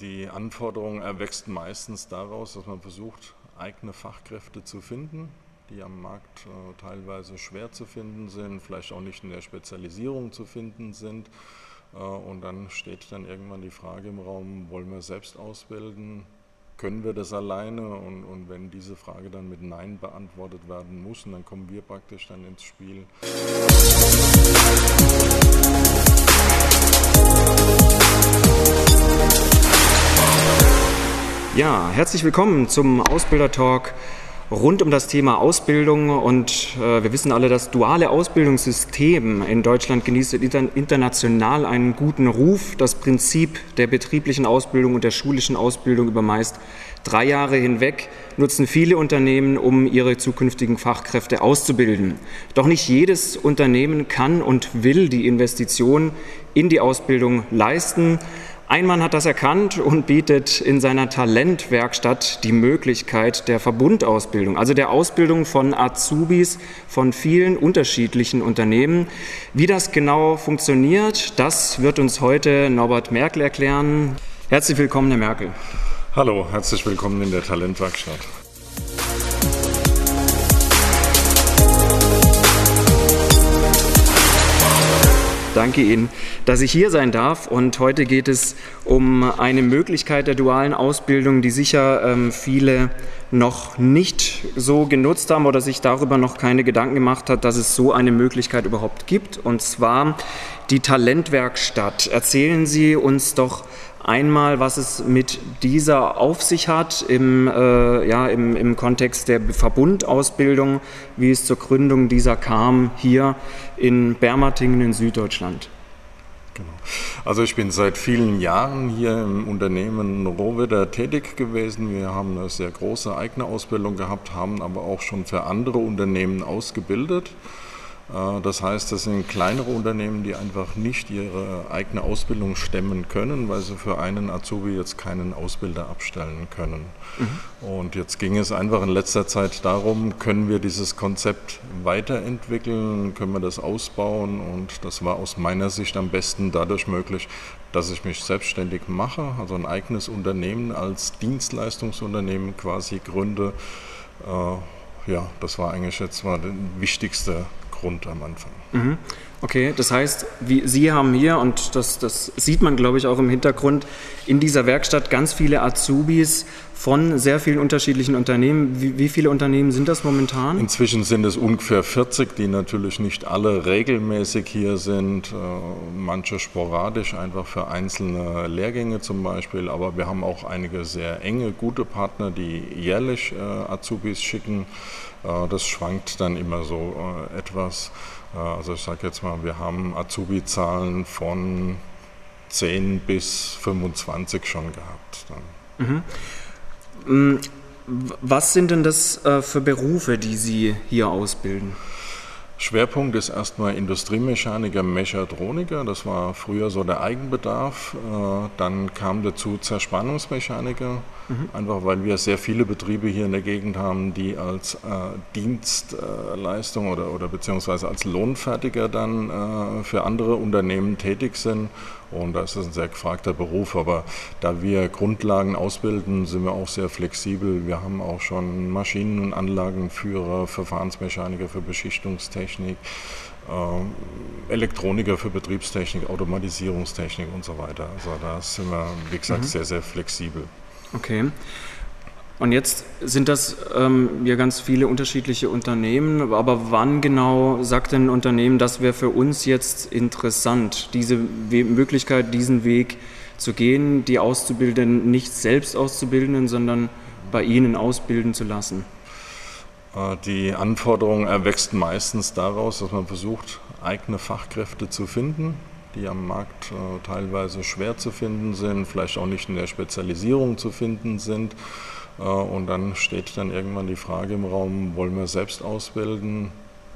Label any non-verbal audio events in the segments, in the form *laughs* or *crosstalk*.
Die Anforderung erwächst meistens daraus, dass man versucht, eigene Fachkräfte zu finden, die am Markt äh, teilweise schwer zu finden sind, vielleicht auch nicht in der Spezialisierung zu finden sind. Äh, und dann steht dann irgendwann die Frage im Raum, wollen wir selbst ausbilden? Können wir das alleine? Und, und wenn diese Frage dann mit Nein beantwortet werden muss, dann kommen wir praktisch dann ins Spiel. Ja, herzlich willkommen zum Ausbilder-Talk rund um das Thema Ausbildung. Und äh, wir wissen alle, das duale Ausbildungssystem in Deutschland genießt international einen guten Ruf. Das Prinzip der betrieblichen Ausbildung und der schulischen Ausbildung über meist drei Jahre hinweg nutzen viele Unternehmen, um ihre zukünftigen Fachkräfte auszubilden. Doch nicht jedes Unternehmen kann und will die Investition in die Ausbildung leisten. Ein Mann hat das erkannt und bietet in seiner Talentwerkstatt die Möglichkeit der Verbundausbildung, also der Ausbildung von Azubis von vielen unterschiedlichen Unternehmen. Wie das genau funktioniert, das wird uns heute Norbert Merkel erklären. Herzlich willkommen, Herr Merkel. Hallo, herzlich willkommen in der Talentwerkstatt. Danke Ihnen, dass ich hier sein darf. Und heute geht es um eine Möglichkeit der dualen Ausbildung, die sicher ähm, viele noch nicht so genutzt haben oder sich darüber noch keine Gedanken gemacht hat, dass es so eine Möglichkeit überhaupt gibt. Und zwar die Talentwerkstatt. Erzählen Sie uns doch Einmal, was es mit dieser auf sich hat im, äh, ja, im, im Kontext der Verbundausbildung, wie es zur Gründung dieser kam hier in Bermatingen in Süddeutschland. Genau. Also ich bin seit vielen Jahren hier im Unternehmen Rohwedder tätig gewesen. Wir haben eine sehr große eigene Ausbildung gehabt, haben aber auch schon für andere Unternehmen ausgebildet. Äh, das heißt, das sind kleinere Unternehmen, die einfach nicht ihre eigene Ausbildung stemmen können, weil sie für einen Azubi jetzt keinen Ausbilder abstellen können. Mhm. Und jetzt ging es einfach in letzter Zeit darum, können wir dieses Konzept weiterentwickeln, können wir das ausbauen und das war aus meiner Sicht am besten dadurch möglich, dass ich mich selbstständig mache, also ein eigenes Unternehmen als Dienstleistungsunternehmen quasi gründe. Äh, ja, das war eigentlich jetzt mal der wichtigste Grund am Anfang. Mhm. Okay, das heißt, wie, Sie haben hier, und das, das sieht man, glaube ich, auch im Hintergrund, in dieser Werkstatt ganz viele Azubis von sehr vielen unterschiedlichen Unternehmen. Wie, wie, viele Unternehmen sind das momentan? Inzwischen sind es ungefähr 40, die natürlich nicht alle regelmäßig hier sind, äh, manche sporadisch, einfach für einzelne Lehrgänge zum Beispiel. Aber wir haben auch einige sehr enge, gute Partner, die jährlich äh, Azubis schicken. Äh, das schwankt dann immer so etwas. Also ich sage jetzt mal, wir haben Azubi-Zahlen von 10 bis 25 schon gehabt. Mhm. Mm, was sind denn das für Berufe, die Sie hier ausbilden? Schwerpunkt ist erstmal Industriemechaniker, Mechatroniker. Das war früher so der Eigenbedarf. Äh, dann kam dazu Zerspannungsmechaniker, mhm. einfach weil wir sehr viele Betriebe hier in der Gegend haben, die als äh, Dienstleistung oder, oder beziehungsweise als Lohnfertiger dann äh, für andere Unternehmen tätig sind. Und das ist ein sehr gefragter Beruf. Aber da wir Grundlagen ausbilden, sind wir auch sehr flexibel. Wir haben auch schon Maschinen- und Anlagenführer, Verfahrensmechaniker für Beschichtungstechnik, äh, Elektroniker für Betriebstechnik, Automatisierungstechnik und so weiter. Also da sind wir, wie gesagt, mhm. sehr, sehr flexibel. Okay. Und jetzt sind das ähm, ja ganz viele unterschiedliche Unternehmen, aber wann genau sagt ein Unternehmen, das wäre für uns jetzt interessant, diese We Möglichkeit, diesen Weg zu gehen, die Auszubildenden nicht selbst auszubilden, sondern bei Ihnen ausbilden zu lassen? Äh, die Anforderung erwächst meistens daraus, dass man versucht, eigene Fachkräfte zu finden, die am Markt äh, teilweise schwer zu finden sind, vielleicht auch nicht in der Spezialisierung zu finden sind. Äh, und dann steht dann irgendwann die Frage im Raum, wollen wir selbst ausbilden?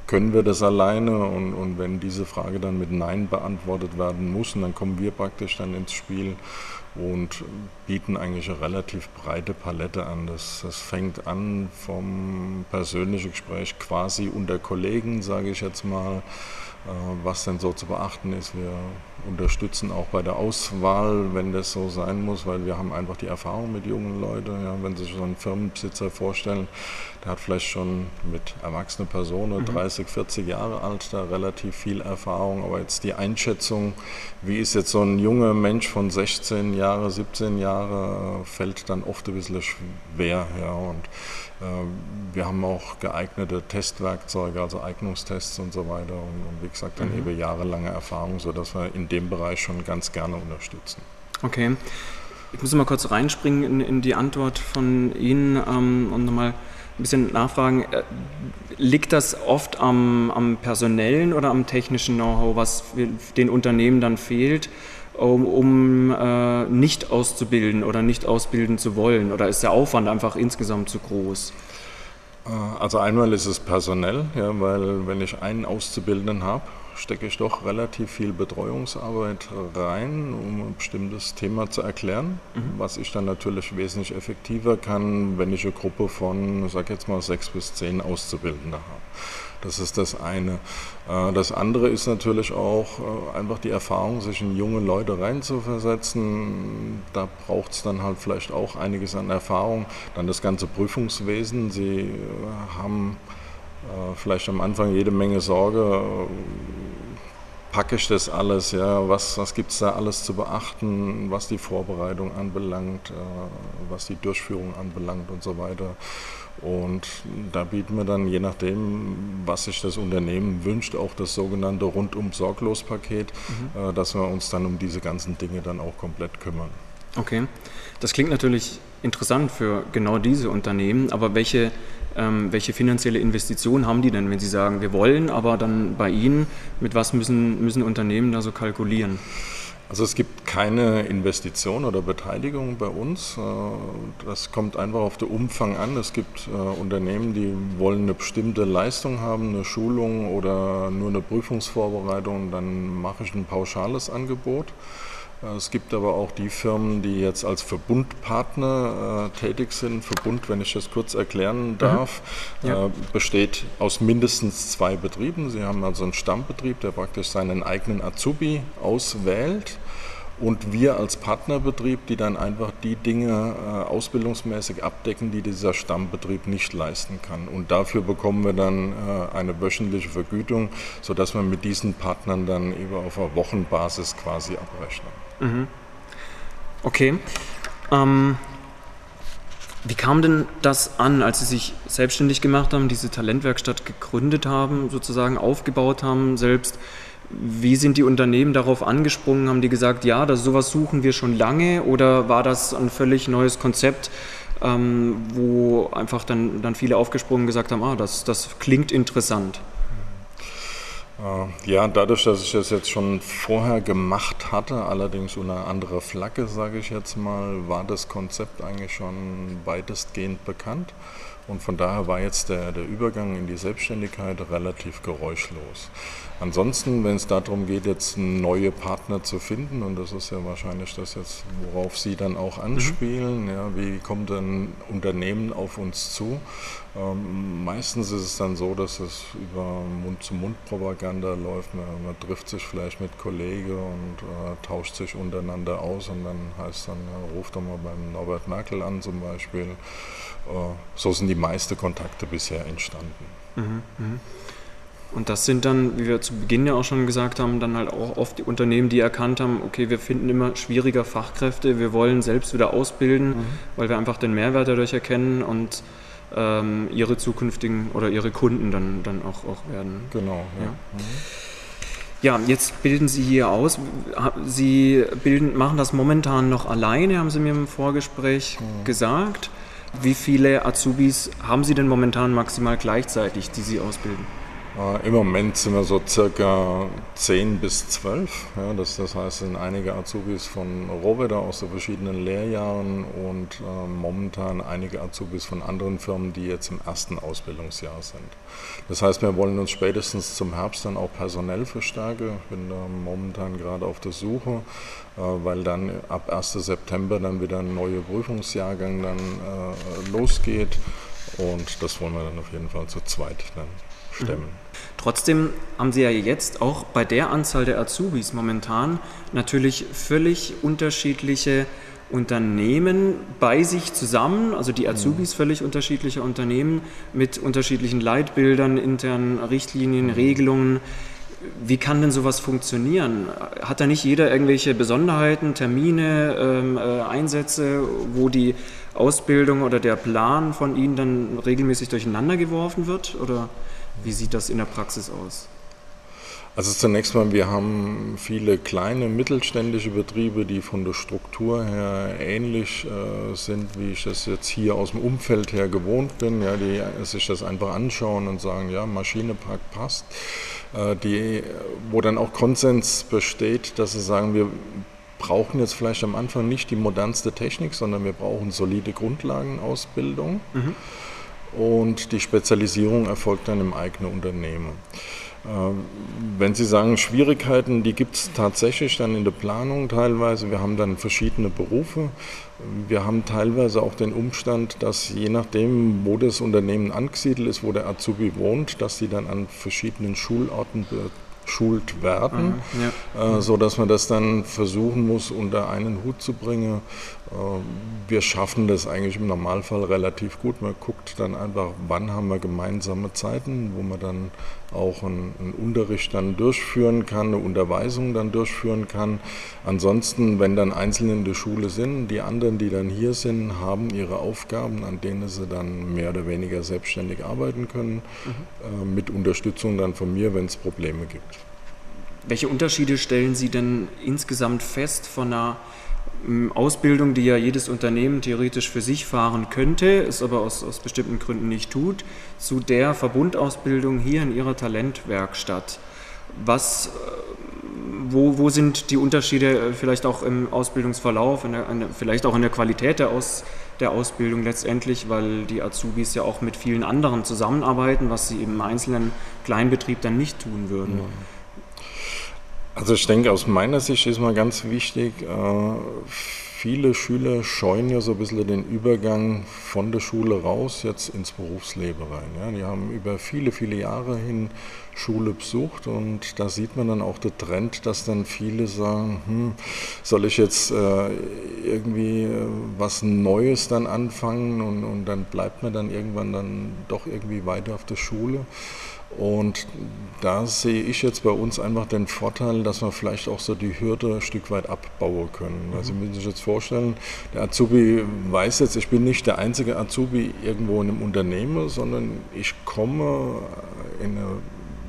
Können wir das alleine? Und, und wenn diese Frage dann mit Nein beantwortet werden muss, dann kommen wir praktisch dann ins Spiel. und bieten eigentlich eine relativ breite Palette an. Das, das fängt an vom persönlichen Gespräch quasi unter Kollegen, sage ich jetzt mal, äh, was denn so zu beachten ist. Wir unterstützen auch bei der Auswahl, wenn das so sein muss, weil wir haben einfach die Erfahrung mit jungen Leuten. Ja, wenn Sie sich so einen Firmenbesitzer vorstellen, der hat vielleicht schon mit erwachsenen Personen, mhm. 30, 40 Jahre alt, da relativ viel Erfahrung. Aber jetzt die Einschätzung, wie ist jetzt so ein junger Mensch von 16 Jahren, 17 Jahren, fällt dann oft ein bisschen schwer. Ja, und äh, wir haben auch geeignete Testwerkzeuge, also Eignungstests und so weiter. Und, und wie gesagt, dann mhm. eben jahrelange Erfahrung, sodass wir in dem Bereich schon ganz gerne unterstützen. Okay. Ich muss mal kurz reinspringen in, in die Antwort von Ihnen ähm, und nochmal ein bisschen nachfragen. Äh, liegt das oft am, am personellen oder am technischen Know-how, was den Unternehmen dann fehlt? Um, um äh, nicht auszubilden oder nicht ausbilden zu wollen? Oder ist der Aufwand einfach insgesamt zu groß? Äh, also einmal ist es personell, ja, weil wenn ich einen Auszubildenden habe, stecke ich doch relativ viel Betreuungsarbeit rein, um ein bestimmtes Thema zu erklären, mhm. was ich dann natürlich wesentlich effektiver kann, wenn ich eine Gruppe von, sag jetzt mal, sechs bis zehn Auszubildende habe. Das ist das eine. Äh, das andere ist natürlich auch äh, einfach die Erfahrung, sich in junge Leute reinzuversetzen. Da braucht es dann halt vielleicht auch einiges an Erfahrung. Dann das ganze Prüfungswesen. Sie äh, haben vielleicht am Anfang jede Menge Sorge. Packe ich das alles? Ja? Was, was gibt es da alles zu beachten, was die Vorbereitung anbelangt, was die Durchführung anbelangt und so weiter? Und da bieten wir dann, je nachdem, was sich das Unternehmen wünscht, auch das sogenannte Rundum-Sorglos-Paket, mhm. äh, dass wir uns dann um diese ganzen Dinge dann auch komplett kümmern. Okay, das klingt natürlich interessant für genau diese Unternehmen, aber welche, ähm, welche finanzielle Investition haben die denn, wenn sie sagen, wir wollen, aber dann bei Ihnen, mit was müssen, müssen Unternehmen da so kalkulieren? Also es gibt keine Investition oder Beteiligung bei uns. Äh, das kommt einfach auf den Umfang an. Es gibt äh, Unternehmen, die wollen eine bestimmte Leistung haben, eine Schulung oder nur eine Prüfungsvorbereitung. Dann mache ich ein pauschales Angebot. Es gibt aber auch die Firmen, die jetzt als Verbundpartner äh, tätig sind. Verbund, wenn ich das kurz erklären mhm. darf, mhm. ja. äh, besteht aus mindestens zwei Betrieben. Sie haben also einen Stammbetrieb, der praktisch seinen eigenen Azubi auswählt. Und wir als Partnerbetrieb, die dann einfach die Dinge äh, ausbildungsmäßig abdecken, die dieser Stammbetrieb nicht leisten kann. Und dafür bekommen wir dann äh, eine wöchentliche Vergütung, sodass wir mit diesen Partnern dann eben auf einer Wochenbasis quasi abrechnen. Mhm. Okay. Ähm, wie kam denn das an, als Sie sich selbstständig gemacht haben, diese Talentwerkstatt gegründet haben, sozusagen aufgebaut haben selbst? Wie sind die Unternehmen darauf angesprungen? Haben die gesagt, ja, das, sowas suchen wir schon lange? Oder war das ein völlig neues Konzept, ähm, wo einfach dann, dann viele aufgesprungen gesagt haben, ah, das, das klingt interessant? Äh, ja, dadurch, dass ich das jetzt schon vorher gemacht hatte, allerdings unter anderer Flagge, sage ich jetzt mal, war das Konzept eigentlich schon weitestgehend bekannt. Und von daher war jetzt der, der Übergang in die Selbstständigkeit relativ geräuschlos. Ansonsten, wenn es darum geht, jetzt neue Partner zu finden, und das ist ja wahrscheinlich das jetzt, worauf Sie dann auch mhm. anspielen, mhm. ja, wie kommt ein Unternehmen auf uns zu? Ähm, meistens ist es dann so, dass es über Mund-zu-Mund-Propaganda läuft. Man, man, trifft sich vielleicht mit Kollegen und äh, tauscht sich untereinander aus und dann heißt dann, ja, ruft doch mal beim Norbert Merkel an zum Beispiel. Äh, so sind die meisten Kontakte bisher entstanden. Mhm, mh. Und das sind dann, wie wir zu Beginn ja auch schon gesagt haben, dann halt auch oft die Unternehmen, die erkannt haben, okay, wir finden immer schwieriger Fachkräfte, wir wollen selbst wieder ausbilden, mhm. weil wir einfach den Mehrwert dadurch erkennen und ähm, ihre zukünftigen oder ihre Kunden dann, dann auch, auch werden. Genau. Ja. Ja. ja. jetzt bilden Sie hier aus. Sie bilden, machen das momentan noch alleine, haben Sie mir im Vorgespräch mhm. gesagt. Wie viele Azubis haben Sie denn momentan maximal gleichzeitig, die Sie ausbilden? Äh, Im Moment sind wir so circa 10 bis 12. Ja, das, das heißt, sind einige Azubis von Rohwedder aus den verschiedenen Lehrjahren und äh, momentan einige Azubis von anderen Firmen, die jetzt im ersten Ausbildungsjahr sind. Das heißt, wir wollen uns spätestens zum Herbst dann auch personell verstärken. Ich bin da momentan gerade auf der Suche, äh, weil dann ab 1. September dann wieder ein neuer Prüfungsjahrgang dann äh, losgeht. Und das wollen wir dann auf jeden Fall zu zweit dann stemmen. Trotzdem haben Sie ja jetzt auch bei der Anzahl der Azubis momentan natürlich völlig unterschiedliche Unternehmen bei sich zusammen, also die Azubis mhm. völlig unterschiedliche Unternehmen mit unterschiedlichen Leitbildern, internen Richtlinien, mhm. Regelungen. Wie kann denn sowas funktionieren? Hat da nicht jeder irgendwelche Besonderheiten, Termine, ähm, äh, Einsätze, wo die Ausbildung oder der Plan von Ihnen dann regelmäßig durcheinander geworfen wird? Oder wie sieht das in der Praxis aus? Also zunächst mal, wir haben viele kleine mittelständische Betriebe, die von der Struktur her ähnlich äh, sind, wie ich das jetzt hier aus dem Umfeld her gewohnt bin, ja, die sich das einfach anschauen und sagen, ja, Maschinepark passt, äh, die, wo dann auch Konsens besteht, dass sie sagen, wir brauchen jetzt vielleicht am Anfang nicht die modernste Technik, sondern wir brauchen solide Grundlagenausbildung. Mhm und die Spezialisierung erfolgt dann im eigenen Unternehmen. Ähm, wenn Sie sagen Schwierigkeiten, die gibt es tatsächlich dann in der Planung teilweise. Wir haben dann verschiedene Berufe. Wir haben teilweise auch den Umstand, dass je nachdem, wo das Unternehmen angesiedelt ist, wo der Azubi wohnt, dass sie dann an verschiedenen Schulorten geschult werden, mhm, ja. äh, so dass man das dann versuchen muss, unter einen Hut zu bringen. Äh, wir schaffen das eigentlich im Normalfall relativ gut. Man guckt dann einfach, wann haben wir gemeinsame Zeiten, wo man dann auch einen, einen Unterricht dann durchführen kann, eine Unterweisung dann durchführen kann. Ansonsten, wenn dann Einzelne in der Schule sind, die anderen, die dann hier sind, haben ihre Aufgaben, an denen sie dann mehr oder weniger selbstständig arbeiten können, mhm. äh, mit Unterstützung dann von mir, wenn es Probleme gibt. Welche Unterschiede stellen Sie denn insgesamt fest von einer Ausbildung, die ja jedes Unternehmen theoretisch für sich fahren könnte, es aber aus, aus bestimmten Gründen nicht tut, zu der Verbundausbildung hier in Ihrer Talentwerkstatt. Was, äh, wo, wo sind die Unterschiede äh, vielleicht auch im Ausbildungsverlauf, der, der, vielleicht auch in der Qualität der, Aus, der Ausbildung letztendlich, weil die Azubis ja auch mit vielen anderen zusammenarbeiten, was sie im einzelnen Kleinbetrieb dann nicht tun würden? Ja. Also ich denke, aus meiner Sicht ist mal ganz wichtig, äh, viele Schüler scheuen ja so ein bisschen den Übergang von der Schule raus jetzt ins Berufsleben rein. Die haben über viele, viele Jahre hin Schule besucht und da sieht man dann auch den Trend, dass dann viele sagen, hm, soll ich jetzt äh, irgendwie äh, was Neues dann anfangen und, und dann bleibt man dann irgendwann dann doch irgendwie weiter auf der Schule. Und da sehe ich jetzt bei uns einfach den Vorteil, dass wir vielleicht auch so die Hürde ein Stück weit abbauen können. Also Sie müssen sich jetzt vorstellen, der Azubi weiß jetzt, ich bin nicht der einzige Azubi irgendwo in einem Unternehmen, sondern ich komme in eine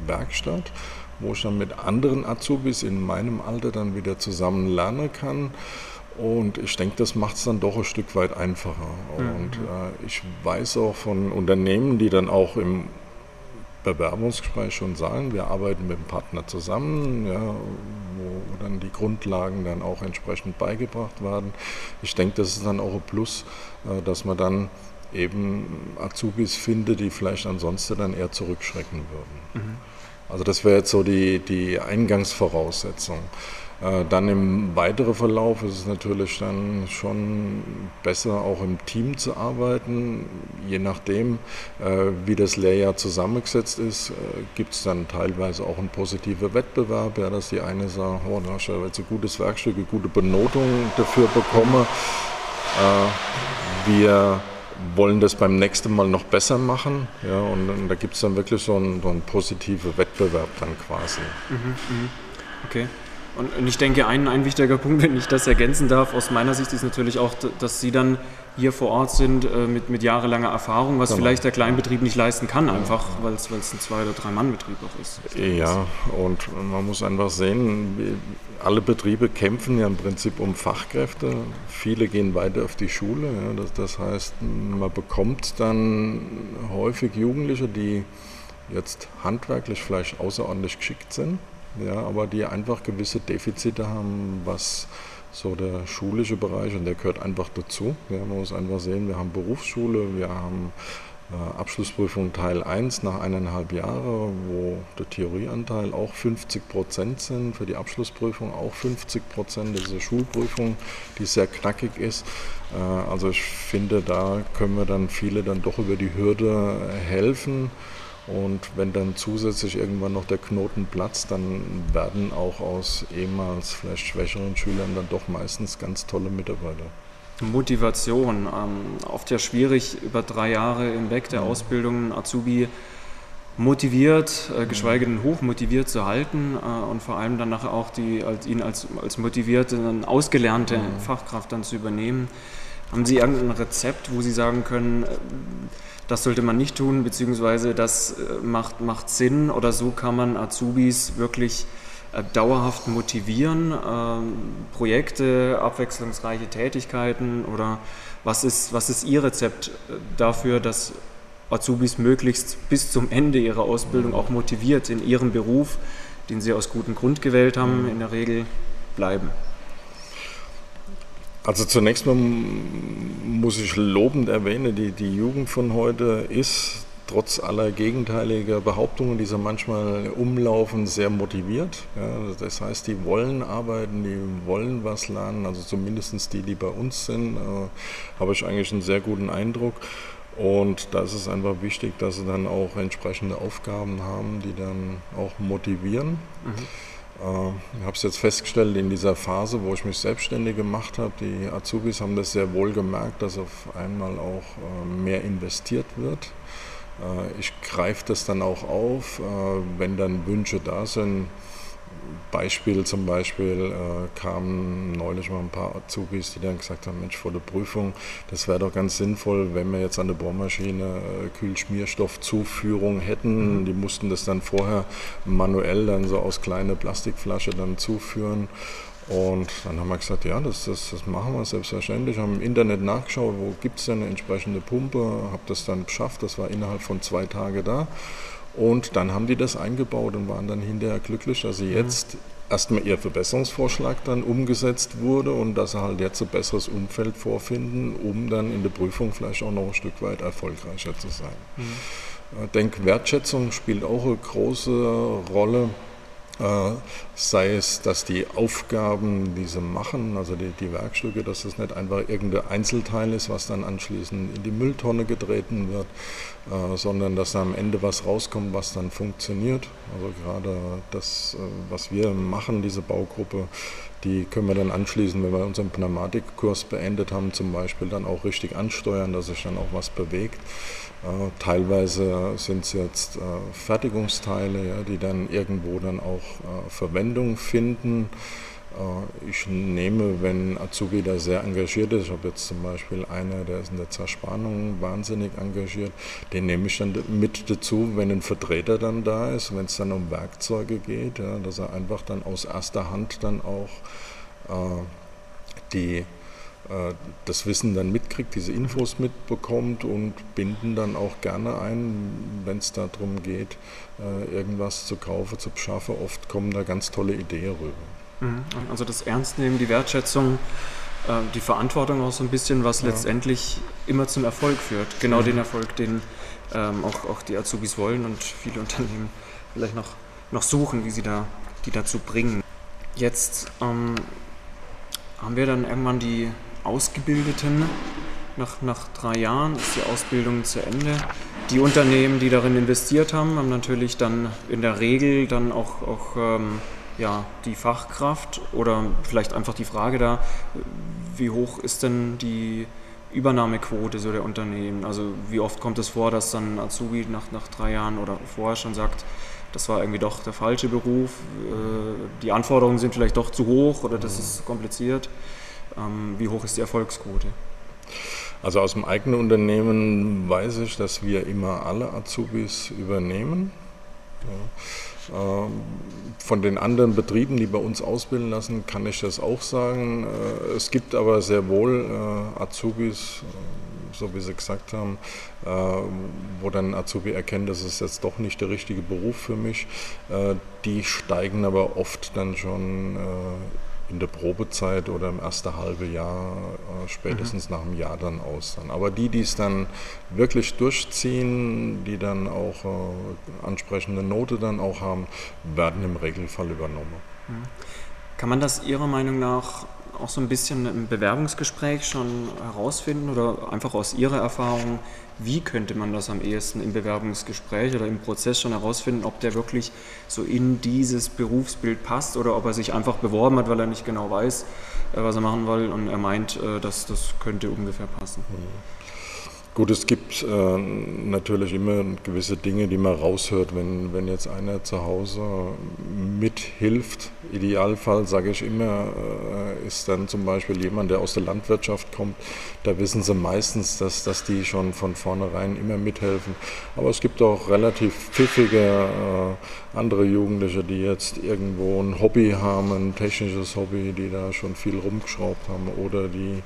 Werkstatt, wo ich dann mit anderen Azubis in meinem Alter dann wieder zusammen lernen kann. Und ich denke, das macht es dann doch ein Stück weit einfacher. Und äh, ich weiß auch von Unternehmen, die dann auch im Bewerbungsgespräch schon sagen, wir arbeiten mit dem Partner zusammen, ja, wo dann die Grundlagen dann auch entsprechend beigebracht werden. Ich denke, das ist dann auch ein Plus, äh, dass man dann eben Azubis findet, die vielleicht ansonsten dann eher zurückschrecken würden. Mhm. Also das wäre jetzt so die, die Eingangsvoraussetzung. Äh, dann im weiteren Verlauf ist es natürlich dann schon besser, auch im Team zu arbeiten. Je nachdem, äh, wie das Lehrjahr zusammengesetzt ist, äh, gibt es dann teilweise auch einen positiven Wettbewerb, ja, dass die eine sagt, oh, da hast du jetzt ein gutes Werkstück, eine gute Benotung dafür bekommen. Wir wollen das beim nächsten Mal noch besser machen. Ja, und, da gibt es dann wirklich so einen, so einen positiven Wettbewerb dann quasi. Mhm, mh. Okay. Und ich denke, ein, ein wichtiger *laughs* Punkt, wenn ich das ergänzen darf, aus meiner Sicht ist natürlich auch, dass Sie dann hier vor Ort sind äh, mit, mit jahrelanger Erfahrung, was genau. vielleicht der Kleinbetrieb nicht leisten kann, einfach weil es ein Zwei- oder Drei-Mann-Betrieb auch ist. Ja, und man muss einfach sehen, alle Betriebe kämpfen ja im Prinzip um Fachkräfte. Viele gehen weiter auf die Schule. Ja, das, das heißt, man bekommt dann häufig Jugendliche, die jetzt handwerklich vielleicht außerordentlich geschickt sind, ja, aber die einfach gewisse Defizite haben, was so der schulische Bereich und der gehört einfach dazu. Ja, man muss einfach sehen, wir haben Berufsschule, wir haben äh, Abschlussprüfung Teil 1 nach eineinhalb Jahren, wo der Theorieanteil auch 50 Prozent sind, für die Abschlussprüfung auch 50 Prozent, diese Schulprüfung, die sehr knackig ist. Äh, also ich finde, da können wir dann viele dann doch über die Hürde helfen. Und wenn dann zusätzlich irgendwann noch der Knoten platzt, dann werden auch aus ehemals vielleicht schwächeren Schülern dann doch meistens ganz tolle Mitarbeiter. Motivation. Ähm, oft ja schwierig, über drei Jahre hinweg der Ausbildung Azubi motiviert, äh, geschweige denn hoch motiviert zu halten äh, und vor allem dann nachher auch die, als, ihn als, als motivierte, ausgelernte mhm. Fachkraft dann zu übernehmen. Haben Sie irgendein Rezept, wo Sie sagen können, äh, das sollte man nicht tun, beziehungsweise das äh, macht, macht Sinn oder so kann man Azubis wirklich äh, dauerhaft motivieren, ähm, Projekte, abwechslungsreiche Tätigkeiten oder was ist, was ist Ihr Rezept dafür, dass Azubis möglichst bis zum Ende ihrer Ausbildung auch motiviert in ihrem Beruf, den sie aus gutem Grund gewählt haben, mhm. in der Regel bleiben? Also zunächst mal muss ich lobend erwähnen, die, die Jugend von heute ist trotz aller gegenteiliger Behauptungen, die so manchmal umlaufen, sehr motiviert. Ja, das heißt, die wollen arbeiten, die wollen was lernen, also zumindest die, die bei uns sind, äh, habe ich eigentlich einen sehr guten Eindruck. Und da ist es einfach wichtig, dass sie dann auch entsprechende Aufgaben haben, die dann auch motivieren. Mhm. Äh, ich habe es jetzt festgestellt in dieser Phase, wo ich mich selbstständig gemacht habe, die Azubis haben das sehr wohl gemerkt, dass auf einmal auch äh, mehr investiert wird. Äh, ich greife das dann auch auf, wenn dann Wünsche da sind. Beispiel zum Beispiel äh, kamen neulich mal ein paar Azubis, die dann gesagt haben, Mensch, vor der Prüfung, das wäre doch ganz sinnvoll, wenn wir jetzt an der Bohrmaschine äh, Kühlschmierstoffzuführung hätten. Mhm. Die mussten das dann vorher manuell dann so aus kleiner Plastikflasche dann zuführen. Und dann haben wir gesagt, ja, das, das, das machen wir selbstverständlich. Haben im Internet nachgeschaut, wo gibt es denn eine entsprechende Pumpe, habe das dann geschafft, das war innerhalb von zwei Tagen da. Und dann haben die das eingebaut und waren dann hinterher glücklich, dass sie jetzt erstmal ihr Verbesserungsvorschlag dann umgesetzt wurde und dass sie halt jetzt ein besseres Umfeld vorfinden, um dann in der Prüfung vielleicht auch noch ein Stück weit erfolgreicher zu sein. Mhm. Ich denke, Wertschätzung spielt auch eine große Rolle. Äh, sei es, dass die Aufgaben, die sie machen, also die, die Werkstücke, dass das nicht einfach irgendein Einzelteil ist, was dann anschließend in die Mülltonne getreten wird, äh, sondern dass da am Ende was rauskommt, was dann funktioniert. Also gerade das, äh, was wir machen, diese Baugruppe, die können wir dann anschließend, wenn wir unseren Pneumatikkurs beendet haben, zum Beispiel dann auch richtig ansteuern, dass sich dann auch was bewegt. Äh, teilweise sind es jetzt äh, Fertigungsteile, ja, die dann irgendwo dann auch äh, Verwendung finden. Ich nehme, wenn Azubi da sehr engagiert ist, ich habe jetzt zum Beispiel einer, der ist in der Zerspannung wahnsinnig engagiert, den nehme ich dann mit dazu, wenn ein Vertreter dann da ist, wenn es dann um Werkzeuge geht, ja, dass er einfach dann aus erster Hand dann auch äh, die äh, das Wissen dann mitkriegt, diese Infos mitbekommt und binden dann auch gerne ein, wenn es darum geht, äh, irgendwas zu kaufen, zu beschaffen. Oft kommen da ganz tolle Ideen rüber. Mhm. Also das Ernstnehmen, die Wertschätzung, äh, die Verantwortung auch so ein bisschen, was ja. letztendlich immer zum Erfolg führt. Genau mhm. den Erfolg, den ähm, auch, auch die Azubis wollen und viele Unternehmen vielleicht noch, noch suchen, wie sie da, die dazu bringen. Jetzt ähm, haben wir dann irgendwann die Ausgebildeten. Nach, nach drei Jahren ist die Ausbildung zu Ende. Die Unternehmen, die darin investiert haben, haben natürlich dann in der Regel dann auch, auch ähm, ja, die Fachkraft oder vielleicht einfach die Frage da, wie hoch ist denn die Übernahmequote so der Unternehmen? Also wie oft kommt es vor, dass dann Azubi nach, nach drei Jahren oder vorher schon sagt, das war irgendwie doch der falsche Beruf, äh, die Anforderungen sind vielleicht doch zu hoch oder das ist kompliziert. Ähm, wie hoch ist die Erfolgsquote? Also aus dem eigenen Unternehmen weiß ich, dass wir immer alle Azubis übernehmen. Ja. Ähm, von den anderen Betrieben, die bei uns ausbilden lassen, kann ich das auch sagen. Äh, es gibt aber sehr wohl äh, Azubis, so wie Sie gesagt haben, äh, wo dann Azubi erkennt, das ist jetzt doch nicht der richtige Beruf für mich. Äh, die steigen aber oft dann schon in der Probezeit oder im ersten halben Jahr, spätestens mhm. nach einem Jahr dann aus. Aber die, die es dann wirklich durchziehen, die dann auch ansprechende Note dann auch haben, werden im Regelfall übernommen. Mhm. Kann man das Ihrer Meinung nach auch so ein bisschen im Bewerbungsgespräch schon herausfinden oder einfach aus Ihrer Erfahrung, wie könnte man das am ehesten im Bewerbungsgespräch oder im Prozess schon herausfinden, ob der wirklich so in dieses Berufsbild passt oder ob er sich einfach beworben hat, weil er nicht genau weiß, äh, was er machen will und er meint, äh, dass das könnte ungefähr passen. Mhm. Gut, es gibt äh, natürlich immer gewisse Dinge, die man raushört, wenn, wenn jetzt einer zu Hause mithilft. Idealfall, sage ich immer, äh, ist dann zum Beispiel jemand, der aus der Landwirtschaft kommt. Da wissen sie meistens, dass, dass die schon von vornherein immer mithelfen. Aber es gibt auch relativ pfiffige äh, andere Jugendliche, die jetzt irgendwo ein Hobby haben, ein technisches Hobby, die da schon viel rumgeschraubt haben oder die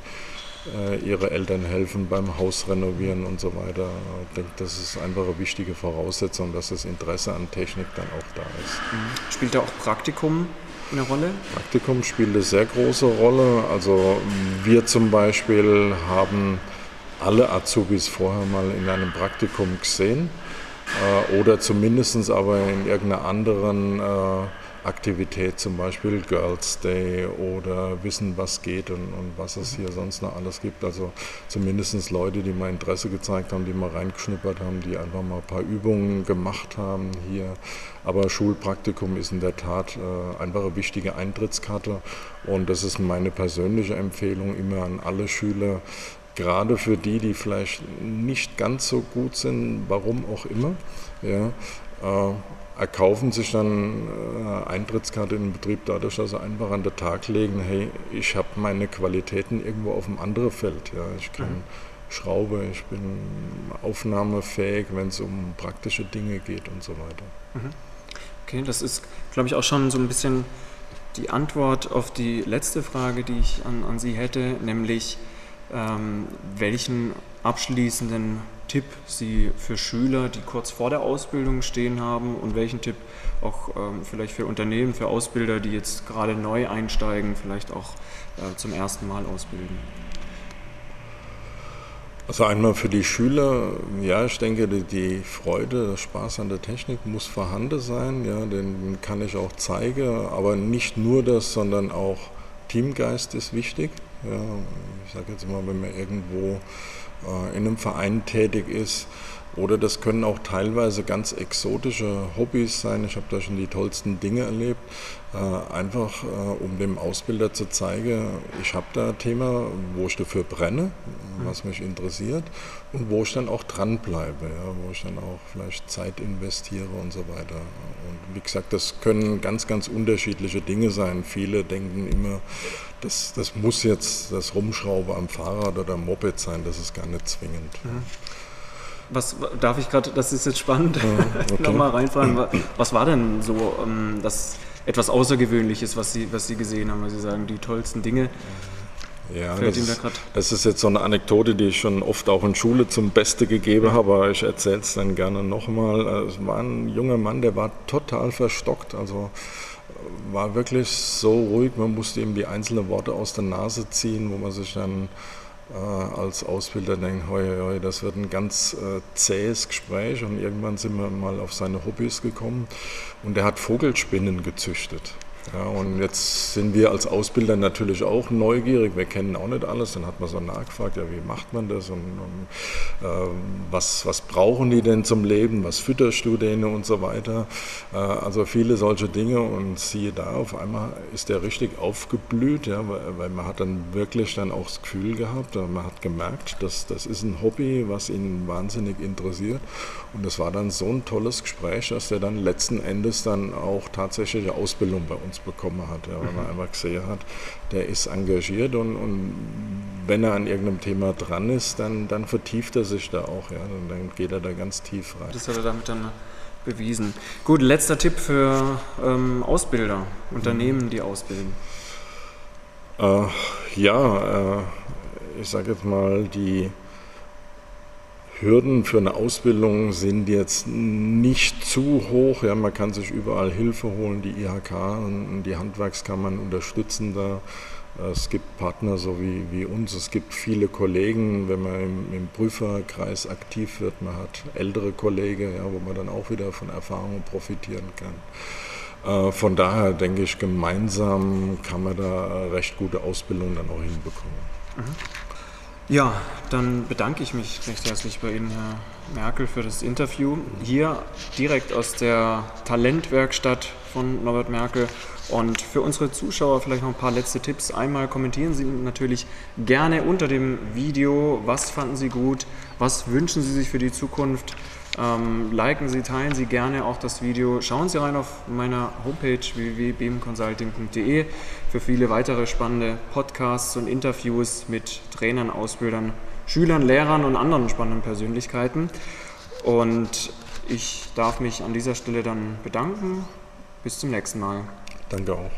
ihre Eltern helfen beim Haus renovieren und so weiter. Ich denke, das ist einfach eine wichtige Voraussetzung, dass das Interesse an Technik dann auch da ist. Mhm. Spielt da auch Praktikum eine Rolle? Praktikum spielt eine sehr große Rolle. Also wir zum Beispiel haben alle Azubis vorher mal in einem Praktikum gesehen äh, oder zumindest aber in irgendeiner anderen äh, Aktivität, zum Beispiel Girls Day oder Wissen, was geht und, und, was es hier sonst noch alles gibt. Also zumindest Leute, die mal Interesse gezeigt haben, die mal reingeschnuppert haben, die einfach mal ein paar Übungen gemacht haben hier. Aber Schulpraktikum ist in der Tat äh, einfach eine wichtige Eintrittskarte und das ist meine persönliche Empfehlung immer an alle Schüler, gerade für die, die vielleicht nicht ganz so gut sind, warum auch immer. Ja, äh, erkaufen sich dann äh, Eintrittskarte in den Betrieb dadurch, dass sie einfach an den Tag legen, hey, ich habe meine Qualitäten irgendwo auf einem anderen Feld. Ja. Ich kann mhm. Schraube, ich bin aufnahmefähig, wenn es um praktische Dinge geht und so weiter. Mhm. Okay, das ist, glaube ich, auch schon so ein bisschen die Antwort auf die letzte Frage, die ich an, an Sie hätte, nämlich ähm, welchen abschließenden Tipp Sie für Schüler, die kurz vor der Ausbildung stehen haben und welchen Tipp auch ähm, vielleicht für Unternehmen, für Ausbilder, die jetzt gerade neu einsteigen, vielleicht auch äh, zum ersten Mal ausbilden? Also einmal für die Schüler, ja, ich denke, die, Freude, der Spaß an der Technik muss vorhanden sein, ja, den kann ich auch zeigen, aber nicht nur das, sondern auch Teamgeist ist wichtig. Ja, ich sage jetzt mal, wenn man irgendwo äh, in einem Verein tätig ist. Oder das können auch teilweise ganz exotische Hobbys sein. Ich habe da schon die tollsten Dinge erlebt. Äh, einfach äh, um dem Ausbilder zu zeigen, ich habe da ein Thema, wo ich dafür brenne, was mich interessiert und wo ich dann auch dranbleibe, ja, wo ich dann auch vielleicht Zeit investiere und so weiter. Und wie gesagt, das können ganz, ganz unterschiedliche Dinge sein. Viele denken immer, das, das muss jetzt das Rumschrauben am Fahrrad oder am Moped sein, das ist gar nicht zwingend. Mhm. Was darf ich gerade, das ist jetzt spannend, ja, *laughs* okay. nochmal reinfragen, was war denn so ähm, das etwas Außergewöhnliches, was Sie, was Sie gesehen haben, weil Sie sagen, die tollsten Dinge? Ja, das ist, das ist, jetzt so eine Anekdote, die ich schon oft auch in Schule zum Beste gegeben habe, aber ich erzähle es dann gerne nochmal. Es war ein junger Mann, der war total verstockt, also war wirklich so ruhig, man musste ihm die einzelnen Worte aus der Nase ziehen, wo man sich dann äh, als Ausbilder denkt, hoi, hoi, das wird ein ganz äh, zähes Gespräch und irgendwann sind wir mal auf seine Hobbys gekommen und er hat Vogelspinnen gezüchtet. Ja, und jetzt sind wir als Ausbilder natürlich auch neugierig. Wir kennen auch nicht alles. Dann hat man so nachgefragt, ja, wie macht man das und, und äh, was, was brauchen die denn zum Leben? Was fütterst du denen und so weiter? Äh, also viele solche Dinge und siehe da, auf einmal ist der richtig aufgeblüht, ja, weil, weil, man hat dann wirklich dann auch das Gefühl gehabt, man hat gemerkt, dass das ist ein Hobby, was ihn wahnsinnig interessiert. Und das war dann so ein tolles Gespräch, dass er dann letzten Endes dann auch tatsächliche Ausbildung bei uns bekommen hat, ja, weil man mhm. einfach gesehen hat, der ist engagiert und, und wenn er an irgendeinem Thema dran ist, dann, dann vertieft er sich da auch, ja, und dann geht er da ganz tief rein. Das hat er damit dann bewiesen. Gut, letzter Tipp für ähm, Ausbilder, Unternehmen, die ausbilden. Äh, ja, äh, ich sage jetzt mal, die Hürden für eine Ausbildung sind jetzt nicht zu hoch. Ja, man kann sich überall Hilfe holen. Die IHK und die Handwerkskammern unterstützen da. Es gibt Partner so wie, wie uns, es gibt viele Kollegen, wenn man im, im Prüferkreis aktiv wird, man hat ältere Kollegen, ja, wo man dann auch wieder von Erfahrungen profitieren kann. Äh, von daher denke ich, gemeinsam kann man da recht gute Ausbildung dann auch hinbekommen. Mhm. Ja, dann bedanke ich mich recht herzlich bei Ihnen, Herr Merkel, für das Interview. Hier direkt aus der Talentwerkstatt von Norbert Merkel. Und für unsere Zuschauer vielleicht noch ein paar letzte Tipps. Einmal kommentieren Sie natürlich gerne unter dem Video, was fanden Sie gut, was wünschen Sie sich für die Zukunft. Ähm, liken Sie, teilen Sie gerne auch das Video. Schauen Sie rein auf meiner Homepage www.bmconsulting.de für viele weitere spannende Podcasts und Interviews mit Trainern, Ausbildern, Schülern, Lehrern und anderen spannenden Persönlichkeiten. Und ich darf mich an dieser Stelle dann bedanken. Bis zum nächsten Mal. Danke auch.